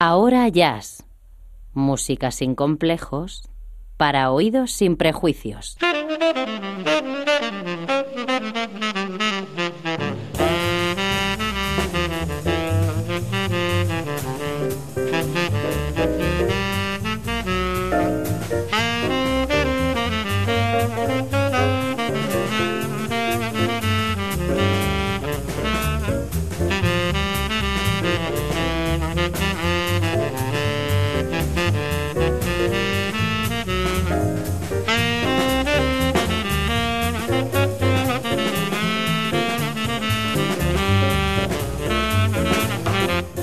Ahora Jazz. Música sin complejos para oídos sin prejuicios.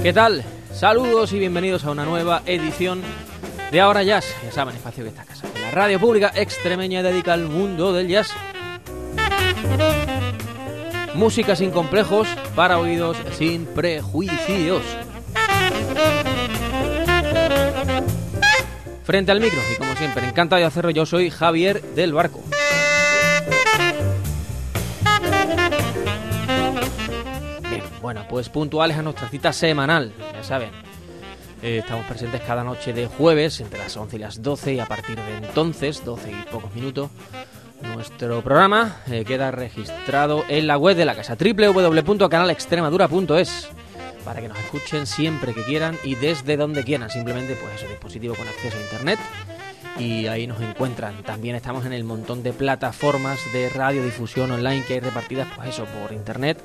¿Qué tal? Saludos y bienvenidos a una nueva edición de Ahora Jazz. Ya saben, espacio que está casa. La radio pública extremeña dedica al mundo del jazz. Música sin complejos para oídos sin prejuicios. Frente al micro y como siempre, encantado de hacerlo, yo soy Javier del Barco. Pues puntuales a nuestra cita semanal, ya saben. Eh, estamos presentes cada noche de jueves entre las 11 y las 12 y a partir de entonces, 12 y pocos minutos, nuestro programa eh, queda registrado en la web de la casa www.canalextremadura.es para que nos escuchen siempre que quieran y desde donde quieran, simplemente pues ese dispositivo con acceso a internet y ahí nos encuentran. También estamos en el montón de plataformas de radiodifusión online que hay repartidas pues eso por internet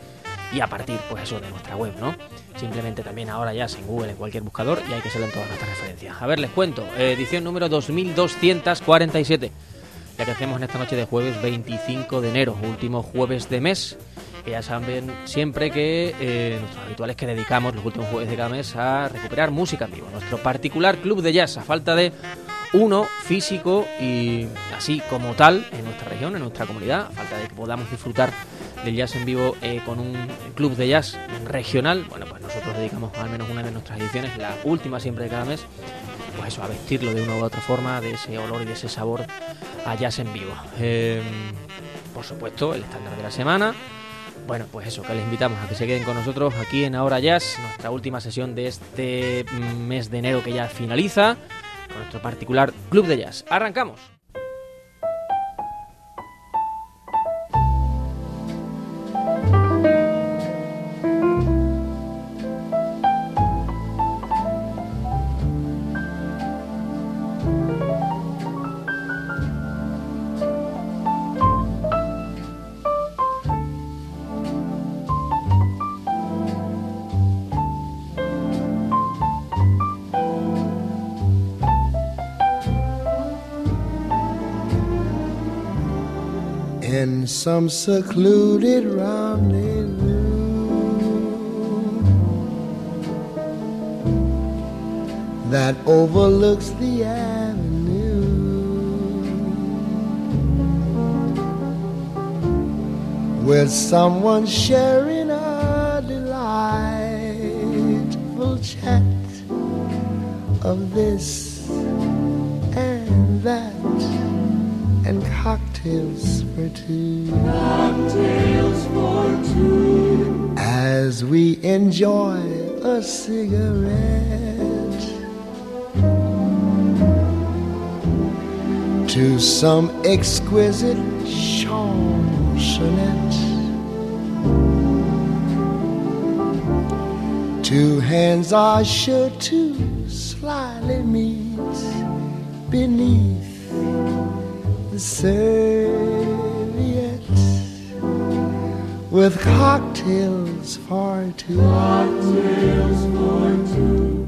y a partir pues eso de nuestra web, ¿no? Simplemente también ahora ya en Google, en cualquier buscador y hay que salir en todas nuestras referencias. A ver, les cuento, edición número 2247, ya que hacemos en esta noche de jueves 25 de enero, último jueves de mes. Que ya saben siempre que eh, nuestros habituales que dedicamos los últimos jueves de cada mes a recuperar música en vivo. Nuestro particular club de jazz, a falta de uno físico y así como tal en nuestra región, en nuestra comunidad, a falta de que podamos disfrutar del jazz en vivo eh, con un club de jazz regional, bueno, pues nosotros dedicamos al menos una de nuestras ediciones, la última siempre de cada mes, pues eso, a vestirlo de una u otra forma, de ese olor y de ese sabor a jazz en vivo. Eh, por supuesto, el estándar de la semana. Bueno, pues eso, que les invitamos a que se queden con nosotros aquí en Ahora Jazz, nuestra última sesión de este mes de enero que ya finaliza, con nuestro particular club de jazz. ¡Arrancamos! Some secluded rendezvous. That overlooks the avenue. With someone sharing a delightful chat of this and that and cocktails for two. Cocktails for two. As we enjoy a cigarette. To some exquisite chansonette. Two hands are sure to slyly meet beneath the serviette with cocktails for two. Cocktails for two.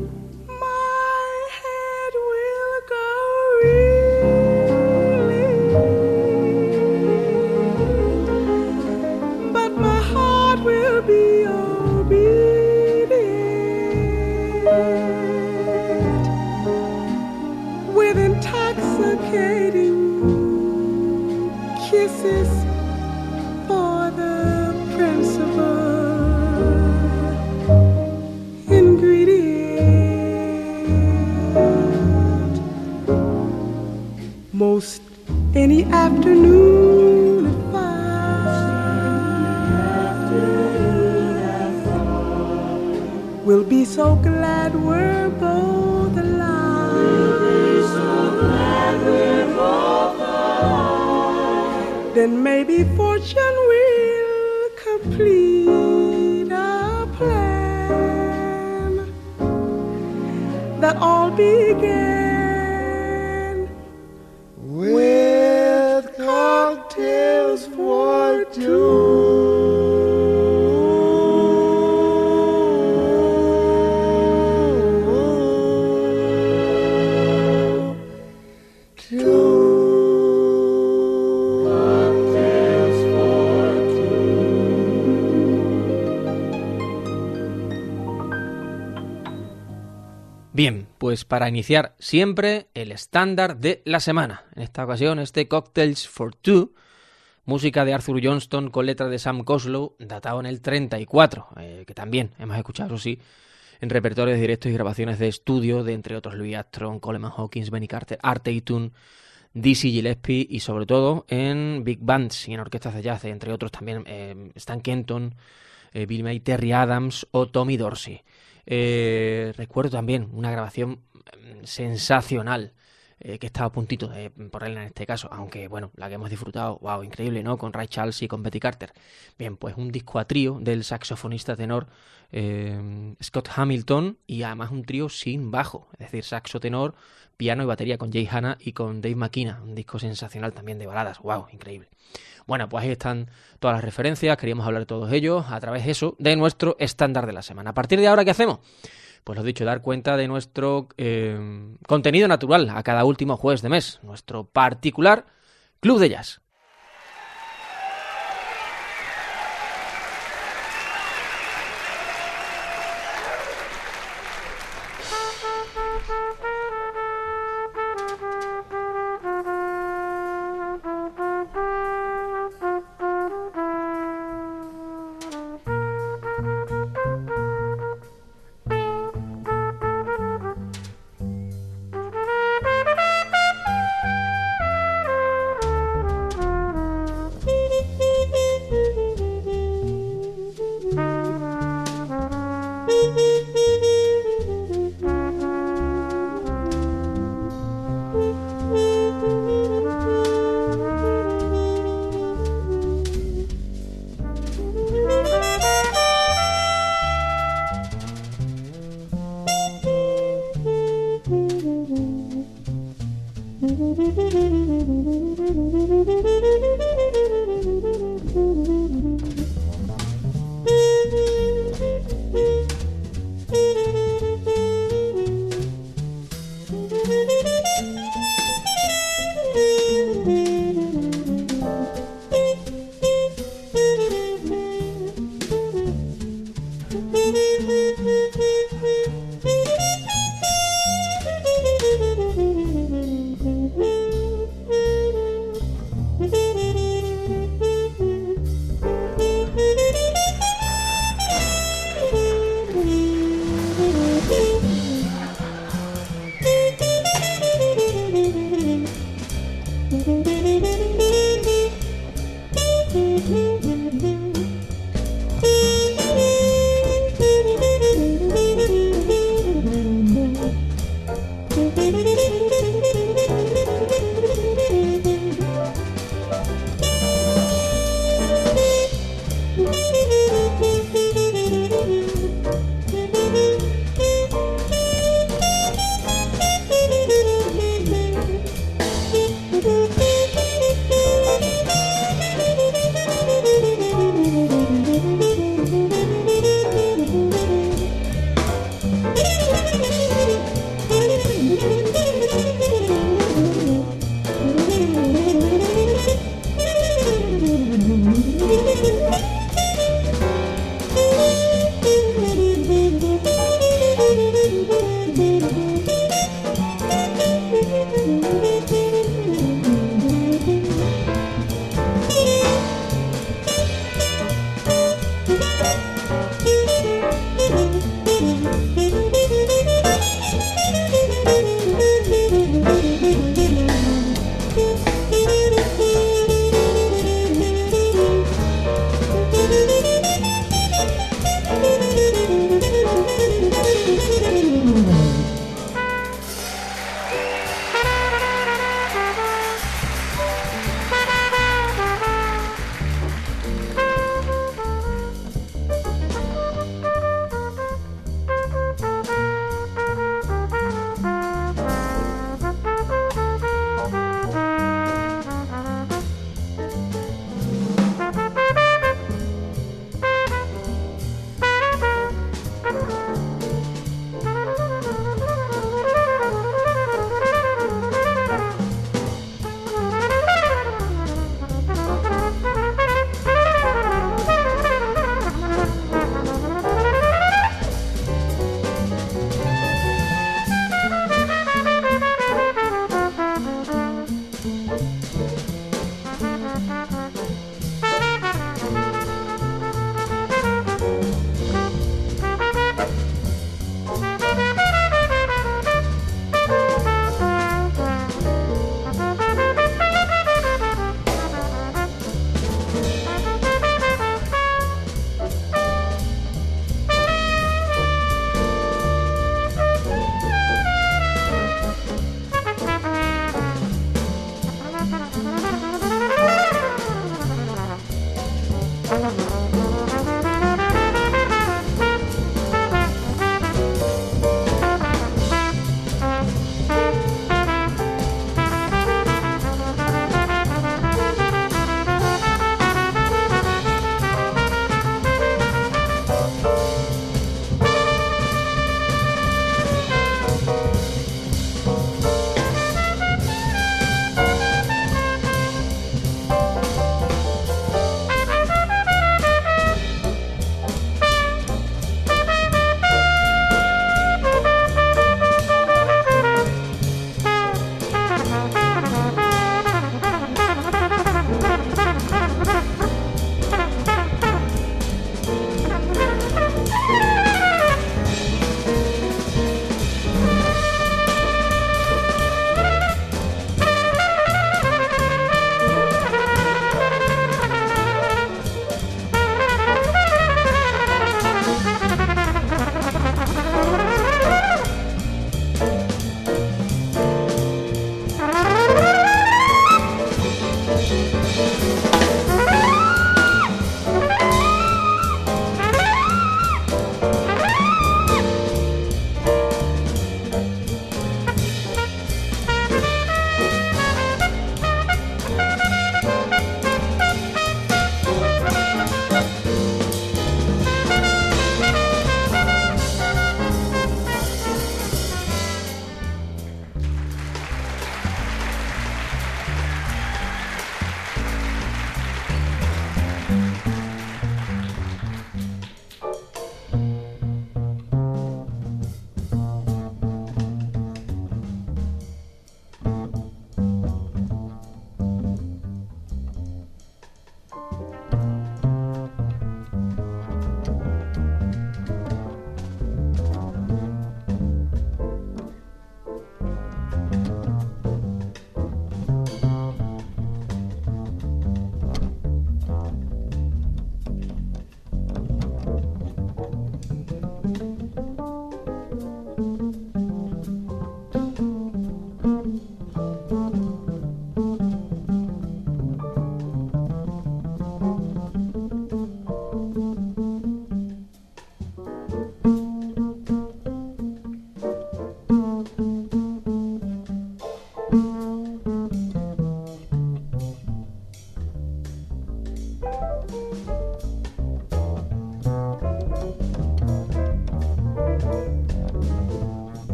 Para iniciar siempre el estándar de la semana. En esta ocasión este Cocktails for Two, música de Arthur Johnston con letra de Sam Coslow, datado en el 34, eh, que también hemos escuchado, sí, en repertorios directos y grabaciones de estudio de entre otros Louis Armstrong, Coleman Hawkins, Benny Carter, Art Tatum, Dizzy Gillespie y sobre todo en big bands y en orquestas de jazz, entre otros también eh, Stan Kenton, eh, Bill May, Terry Adams o Tommy Dorsey. Eh, recuerdo también una grabación mm, sensacional eh, que estaba a puntito de ponerla en este caso, aunque bueno, la que hemos disfrutado, wow, increíble, ¿no? Con Ray Charles y con Betty Carter. Bien, pues un disco a trío del saxofonista tenor eh, Scott Hamilton y además un trío sin bajo, es decir, saxo tenor, piano y batería con Jay Hanna y con Dave McKenna, un disco sensacional también de baladas, wow, increíble. Bueno, pues ahí están todas las referencias, queríamos hablar de todos ellos a través de eso, de nuestro estándar de la semana. A partir de ahora, ¿qué hacemos? Pues lo dicho, dar cuenta de nuestro eh, contenido natural a cada último jueves de mes, nuestro particular Club de Jazz.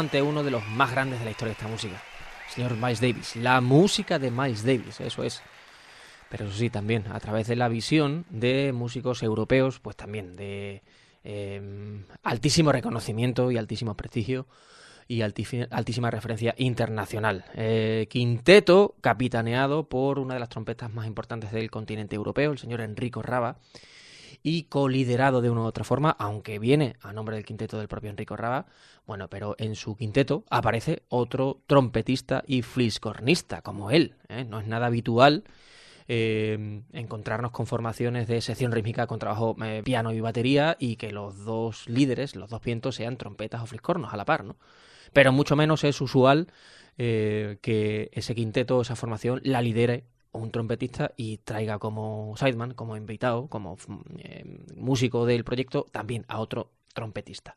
Ante uno de los más grandes de la historia de esta música, señor Miles Davis. La música de Miles Davis, eso es. Pero eso sí, también a través de la visión de músicos europeos, pues también de eh, altísimo reconocimiento y altísimo prestigio y altísima referencia internacional. Eh, quinteto capitaneado por una de las trompetas más importantes del continente europeo, el señor Enrico Raba, y coliderado de una u otra forma, aunque viene a nombre del quinteto del propio Enrico Raba, bueno, pero en su quinteto aparece otro trompetista y fliscornista como él. ¿eh? No es nada habitual eh, encontrarnos con formaciones de sección rítmica con trabajo eh, piano y batería y que los dos líderes, los dos vientos, sean trompetas o fliscornos a la par, ¿no? Pero mucho menos es usual que ese quinteto, esa formación, la lidere un trompetista y traiga como sideman, como invitado, como mm, músico del proyecto, también a otro trompetista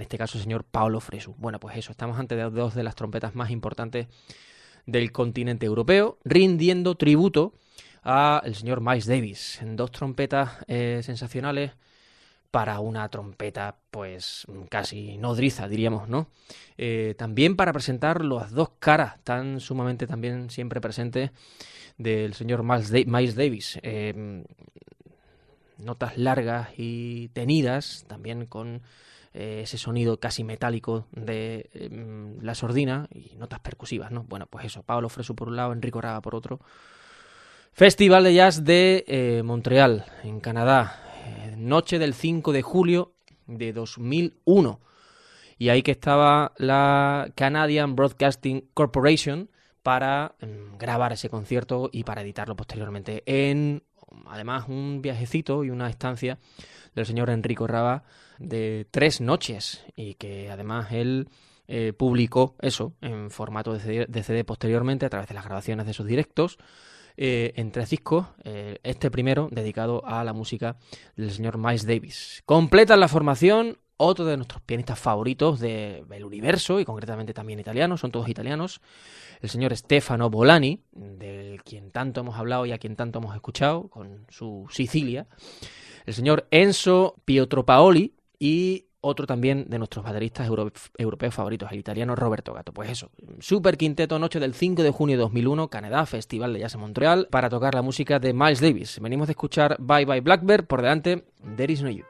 en este caso el señor Paolo Fresu. Bueno, pues eso, estamos ante dos de las trompetas más importantes del continente europeo, rindiendo tributo al señor Miles Davis, en dos trompetas eh, sensacionales para una trompeta, pues casi nodriza, diríamos, ¿no? Eh, también para presentar las dos caras tan sumamente también siempre presentes del señor Miles, Davis. Eh, notas largas y tenidas, también con eh, ese sonido casi metálico de em, la sordina y notas percusivas, ¿no? Bueno, pues eso, Pablo Fresu por un lado, Enrico Raga por otro. Festival de Jazz de Montreal, en Canadá, noche del 5 de julio de 2001. Y ahí que estaba la Canadian Broadcasting Corporation para mm, grabar ese concierto y para editarlo posteriormente en, además, un viajecito y una estancia del señor Enrico Raba de tres noches y que además él eh, publicó eso en formato de CD posteriormente a través de las grabaciones de sus directos eh, en tres discos, eh, este primero dedicado a la música del señor Miles Davis. Completa la formación otro de nuestros pianistas favoritos del universo y concretamente también italianos, son todos italianos, el señor Stefano Bolani, del quien tanto hemos hablado y a quien tanto hemos escuchado con su Sicilia, el señor Enzo Pietropaoli y otro también de nuestros bateristas europeos favoritos, el italiano Roberto Gatto. Pues eso, super quinteto noche del 5 de junio de 2001, Canadá, Festival de Jazz en Montreal, para tocar la música de Miles Davis. Venimos de escuchar Bye Bye Blackbird, por delante, There Is No You.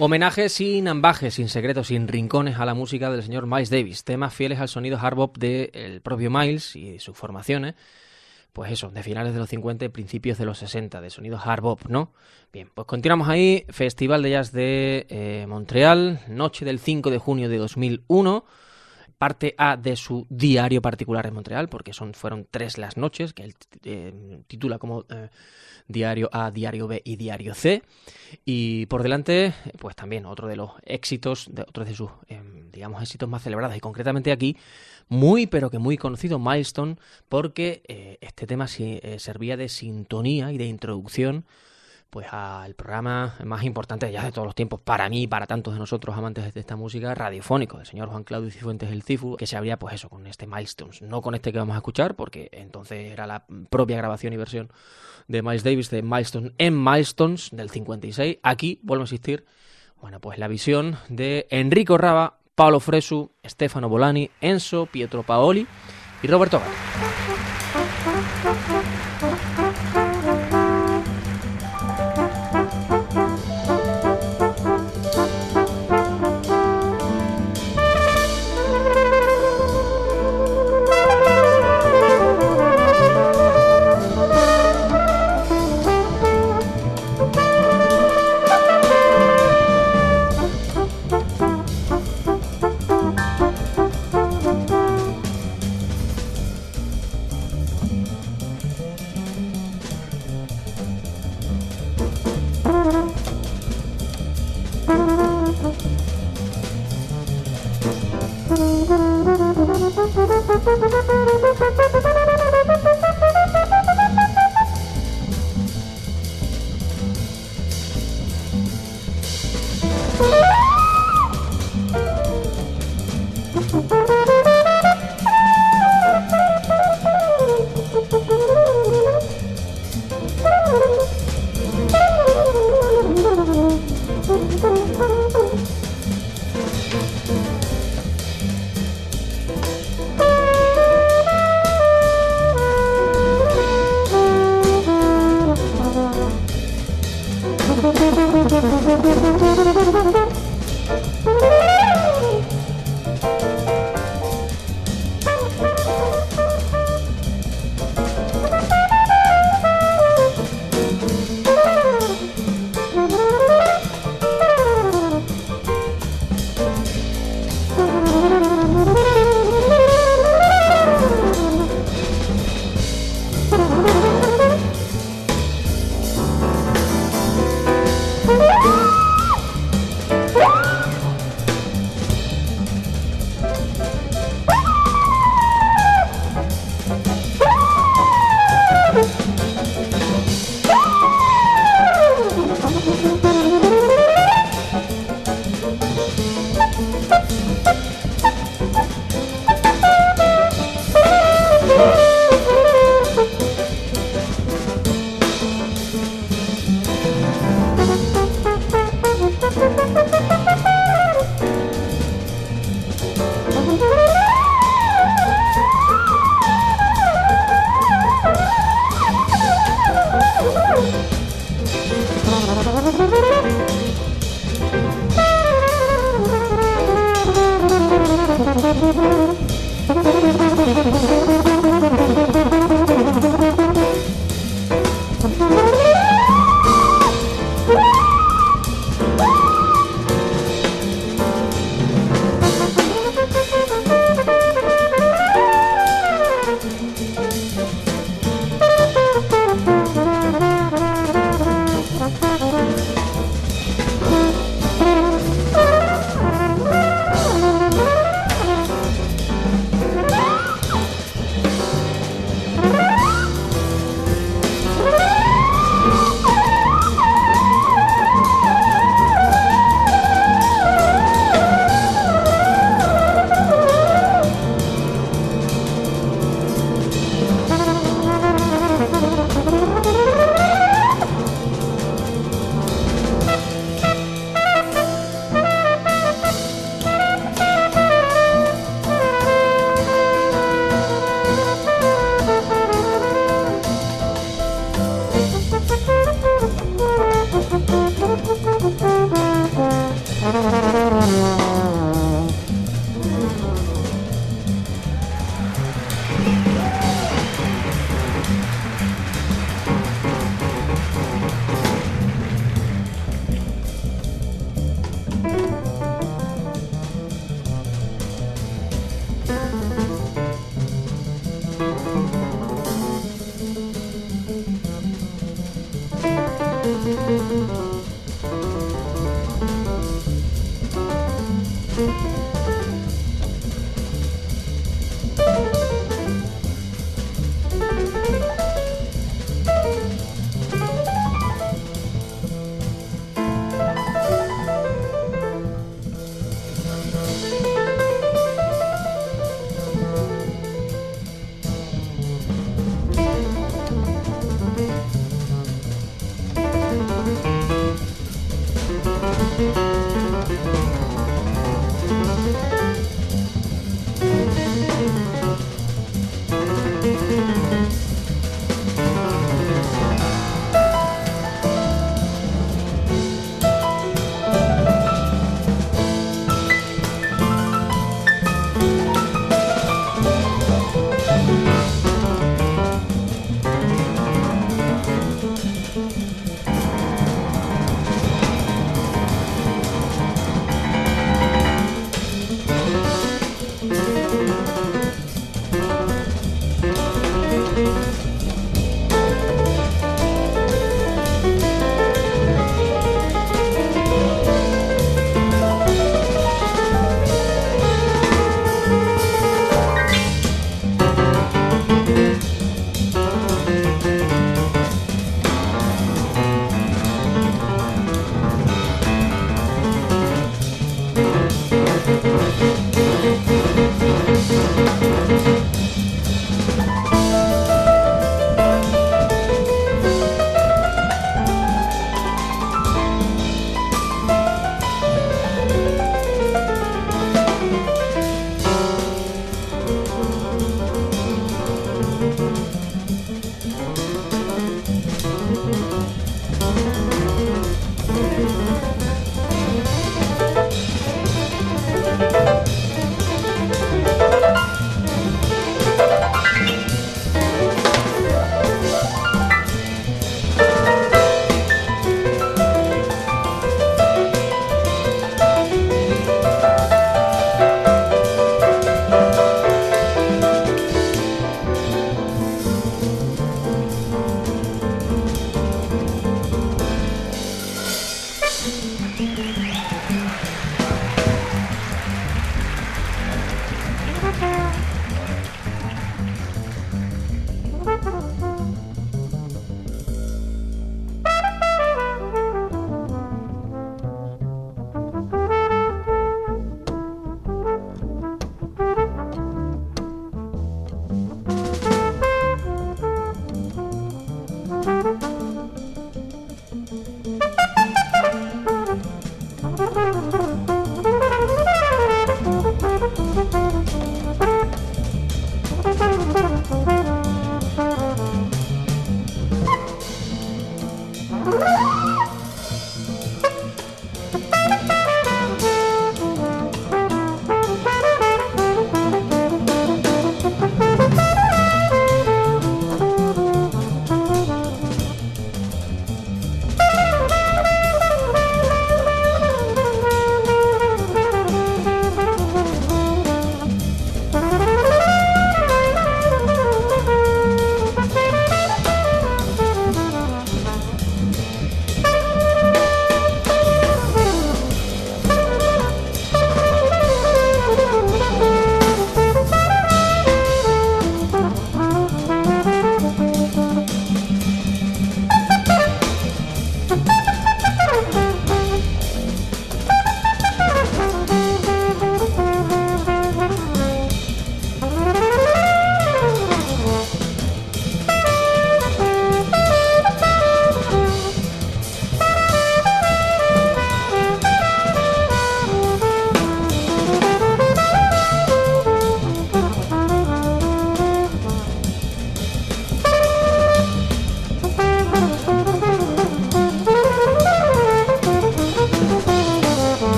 Homenaje sin ambajes, sin secretos, sin rincones a la música del señor Miles Davis. Temas fieles al sonido hard bop del propio Miles y sus formaciones. Pues eso, de finales de los 50 y principios de los 60, de sonido hard bop, ¿no? Bien, pues continuamos ahí. Festival de Jazz de eh, Montreal, noche del 5 de junio de 2001 parte A de su diario particular en Montreal, porque son, fueron tres las noches, que él eh, titula como eh, Diario A, Diario B y Diario C. Y por delante, pues también otro de los éxitos, de, otros de sus, em, digamos, éxitos más celebrados, y concretamente aquí, muy pero que muy conocido, Milestone, porque eh, este tema servía de sintonía y de introducción pues al programa más importante ya de todos los tiempos, para mí y para tantos de nosotros amantes de esta música, radiofónico, del señor Juan Claudio Cifuentes el Cifu, que se abría pues eso, con este Milestones, no con este que vamos a escuchar, porque entonces era la propia grabación y versión de Miles Davis de Milestones en Milestones del 56. Aquí, vuelvo a insistir, bueno, pues la visión de Enrico Raba, Paolo Fresu, Stefano Bolani, Enzo, Pietro Paoli y Roberto Gatti.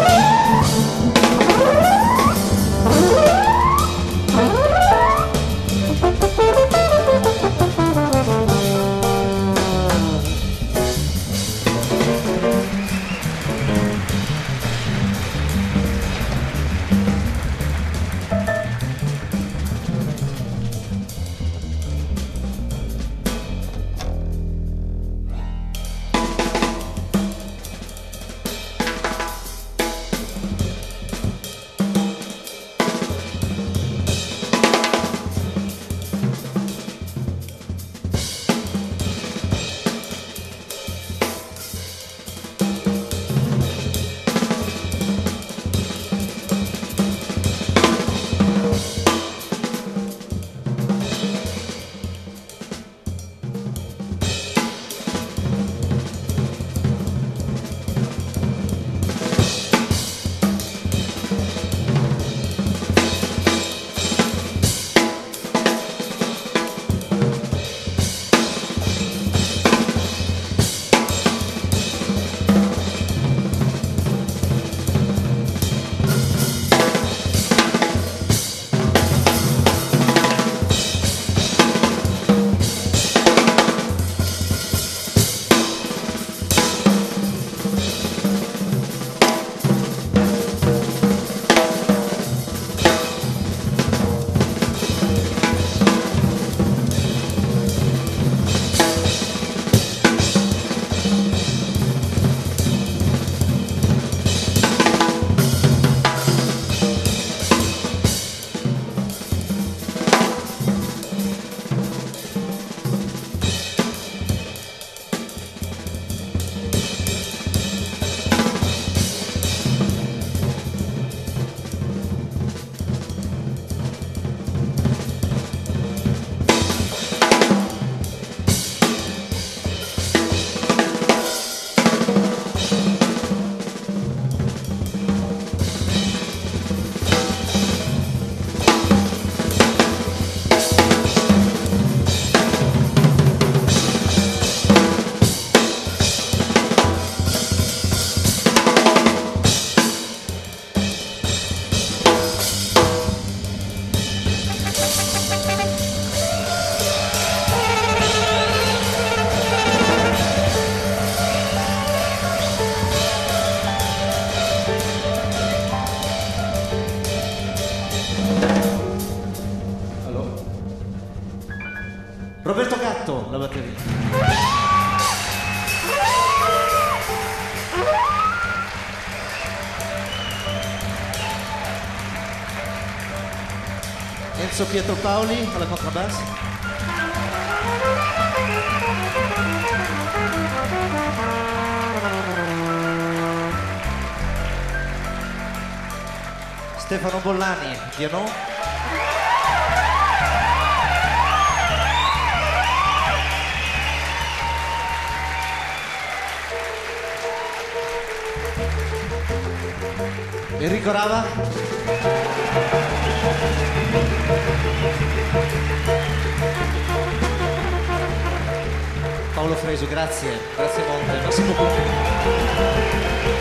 Oh, Pietro Paoli alla contrabassa. Stefano Bollani, piano. Enrico Rava. Paolo Freso, grazie, grazie molte. Massimo Pucci.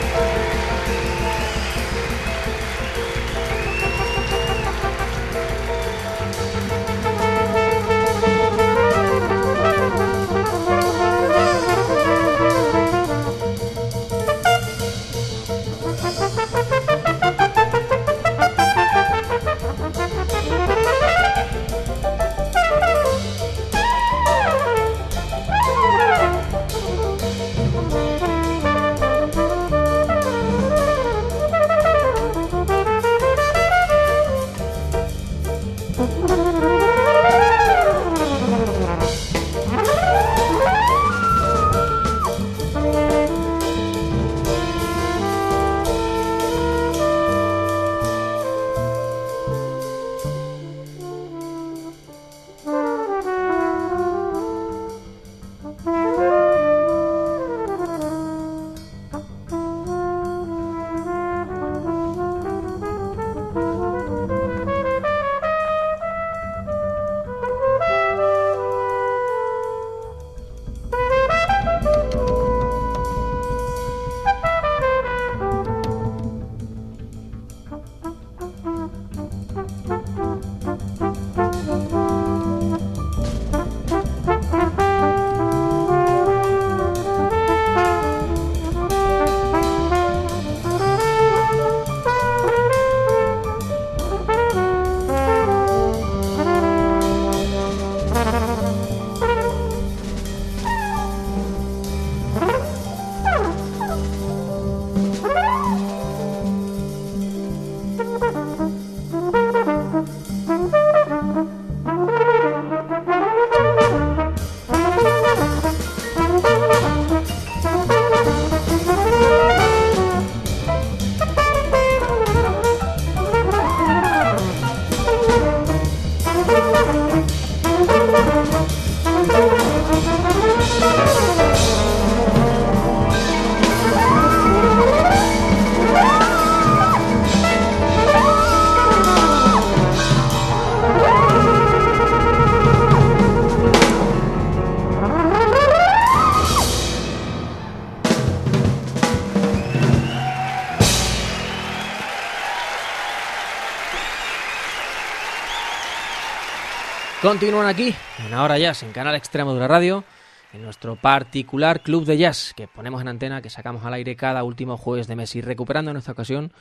Continúan aquí, en Ahora Jazz, en Canal la Radio, en nuestro particular club de jazz que ponemos en antena, que sacamos al aire cada último jueves de mes y recuperando en esta ocasión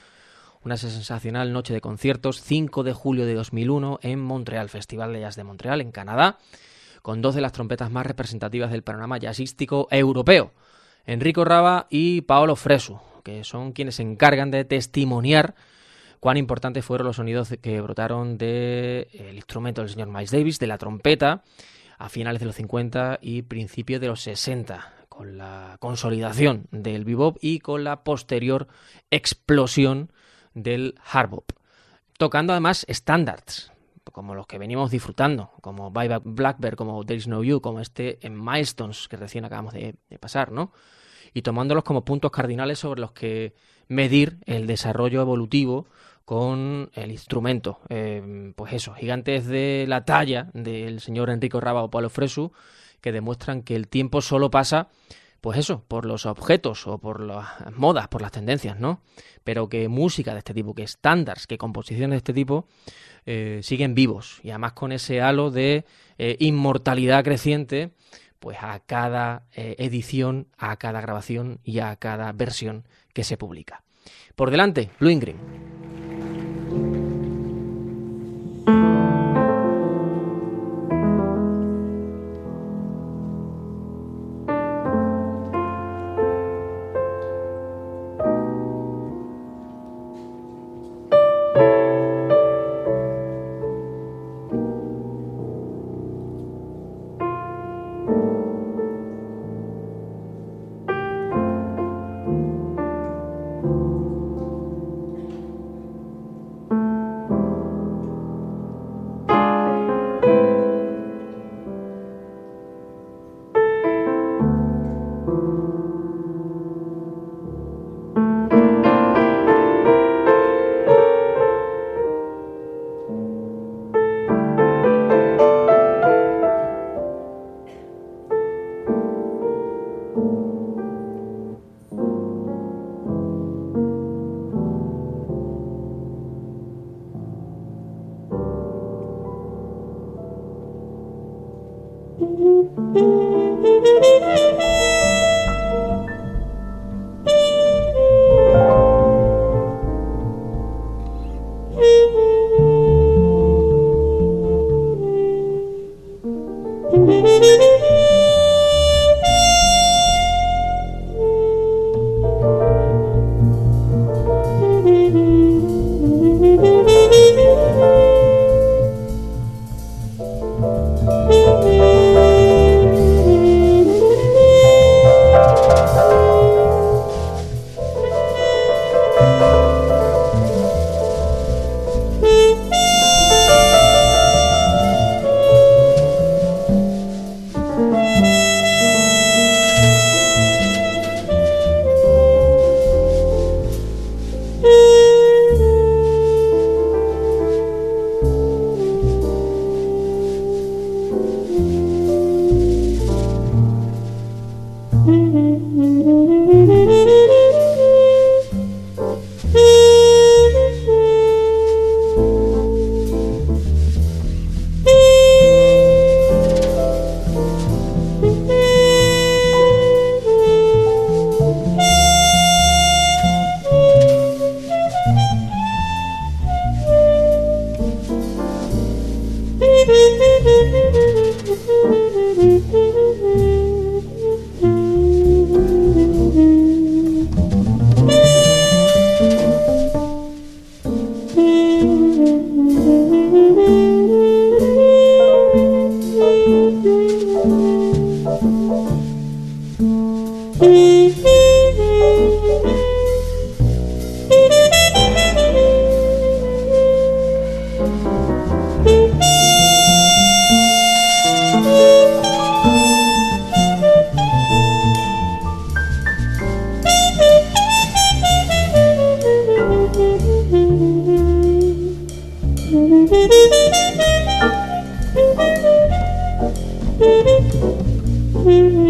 una sensacional noche de conciertos, 5 de julio de 2001 en Montreal, Festival de Jazz de Montreal, en Canadá, con dos de las trompetas más representativas del panorama jazzístico europeo, Enrico Rava y Paolo Fresu, que son quienes se encargan de testimoniar cuán importantes fueron los sonidos que brotaron del instrumento del señor Miles Davis, de la trompeta, a finales de los 50 y principios de los 60, con la consolidación del bebop y con la posterior explosión del hard bop, tocando además estándares como los que venimos disfrutando, como Bye Blackbird, como There Is No You, como este en Milestones que recién acabamos de, de pasar, ¿no? Y tomándolos como puntos cardinales sobre los que medir el desarrollo evolutivo con el instrumento. Eh, pues eso, gigantes de la talla del señor Enrico Raba o Paulo Fresu, que demuestran que el tiempo solo pasa, pues eso, por los objetos o por las modas, por las tendencias, ¿no? Pero que música de este tipo, que estándares, que composiciones de este tipo, eh, siguen vivos y además con ese halo de eh, inmortalidad creciente, pues a cada eh, edición, a cada grabación y a cada versión que se publica. Por delante, Blue Green. Mm-hmm.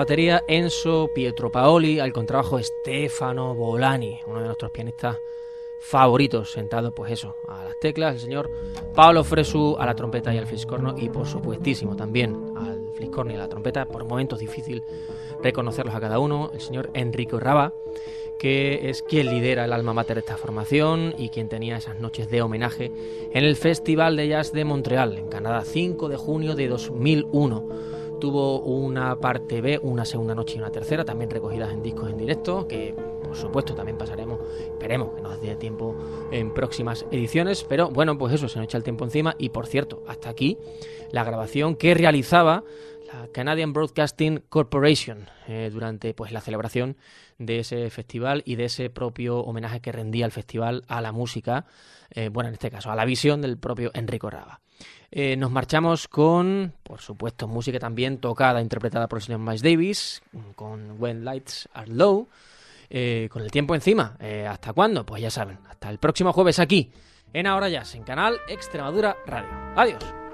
Batería, Enzo Pietro Paoli, al contrabajo Stefano Bolani, uno de nuestros pianistas favoritos, sentado pues eso, a las teclas, el señor Paolo Fresu a la trompeta y al fliscorno y por supuestísimo también al fliscorno y a la trompeta, por momentos difícil reconocerlos a cada uno, el señor Enrico Raba, que es quien lidera el alma mater de esta formación y quien tenía esas noches de homenaje en el Festival de Jazz de Montreal, en Canadá, 5 de junio de 2001. Tuvo una parte B, una segunda noche y una tercera, también recogidas en discos en directo, que por supuesto también pasaremos, esperemos que nos dé tiempo en próximas ediciones, pero bueno, pues eso, se nos echa el tiempo encima y por cierto, hasta aquí la grabación que realizaba la Canadian Broadcasting Corporation eh, durante pues la celebración de ese festival y de ese propio homenaje que rendía el festival a la música, eh, bueno, en este caso a la visión del propio Enrico Raba. Eh, nos marchamos con, por supuesto, música también tocada, interpretada por el señor Miles Davis, con When Lights Are Low, eh, con el tiempo encima. Eh, ¿Hasta cuándo? Pues ya saben, hasta el próximo jueves aquí, en Ahora Jazz, en Canal Extremadura Radio. Adiós.